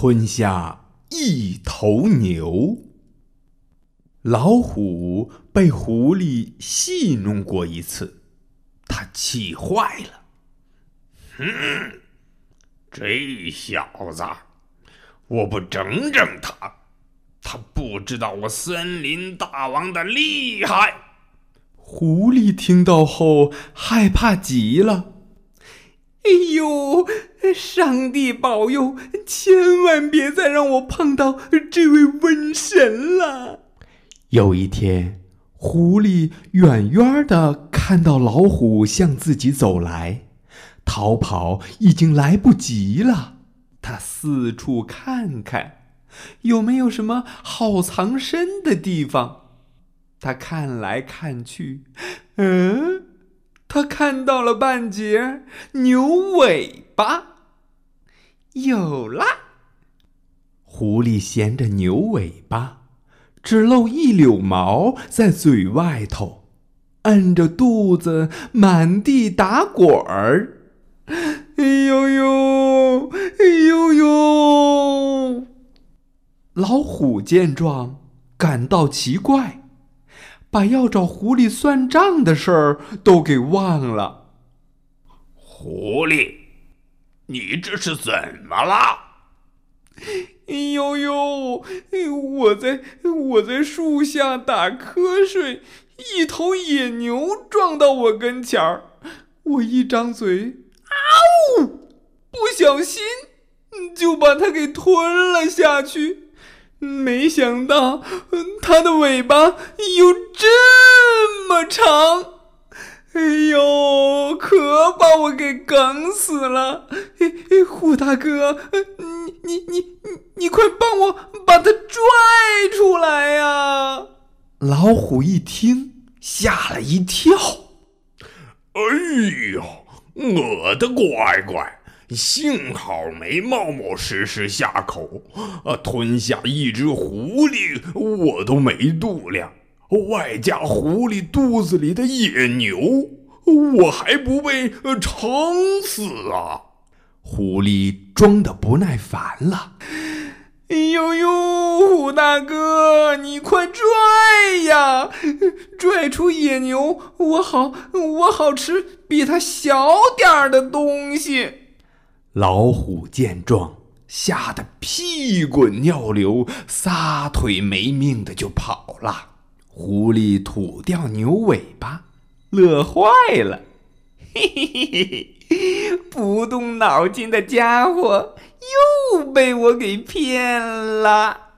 吞下一头牛。老虎被狐狸戏弄过一次，他气坏了。哼，这小子，我不整整他，他不知道我森林大王的厉害。狐狸听到后害怕极了。哎呦！上帝保佑，千万别再让我碰到这位瘟神了。有一天，狐狸远远的看到老虎向自己走来，逃跑已经来不及了。他四处看看，有没有什么好藏身的地方。他看来看去，嗯。看到了半截牛尾巴，有啦。狐狸衔着牛尾巴，只露一绺毛在嘴外头，摁着肚子满地打滚儿。哎呦呦，哎呦呦！老虎见状，感到奇怪。把要找狐狸算账的事儿都给忘了。狐狸，你这是怎么了？哎呦呦！我在我在树下打瞌睡，一头野牛撞到我跟前儿，我一张嘴，啊呜！不小心就把它给吞了下去。没想到，它的尾巴有这么长，哎呦，可把我给梗死了！虎大哥，你你你你你快帮我把它拽出来呀！老虎一听，吓了一跳。哎呦，我的乖乖！幸好没冒冒失失下口，啊，吞下一只狐狸我都没度量，外加狐狸肚子里的野牛，我还不被撑死啊！狐狸装的不耐烦了，哎呦呦，虎大哥，你快拽呀，拽出野牛，我好我好吃比它小点儿的东西。老虎见状，吓得屁滚尿流，撒腿没命的就跑了。狐狸吐掉牛尾巴，乐坏了，嘿嘿嘿嘿，不动脑筋的家伙又被我给骗了。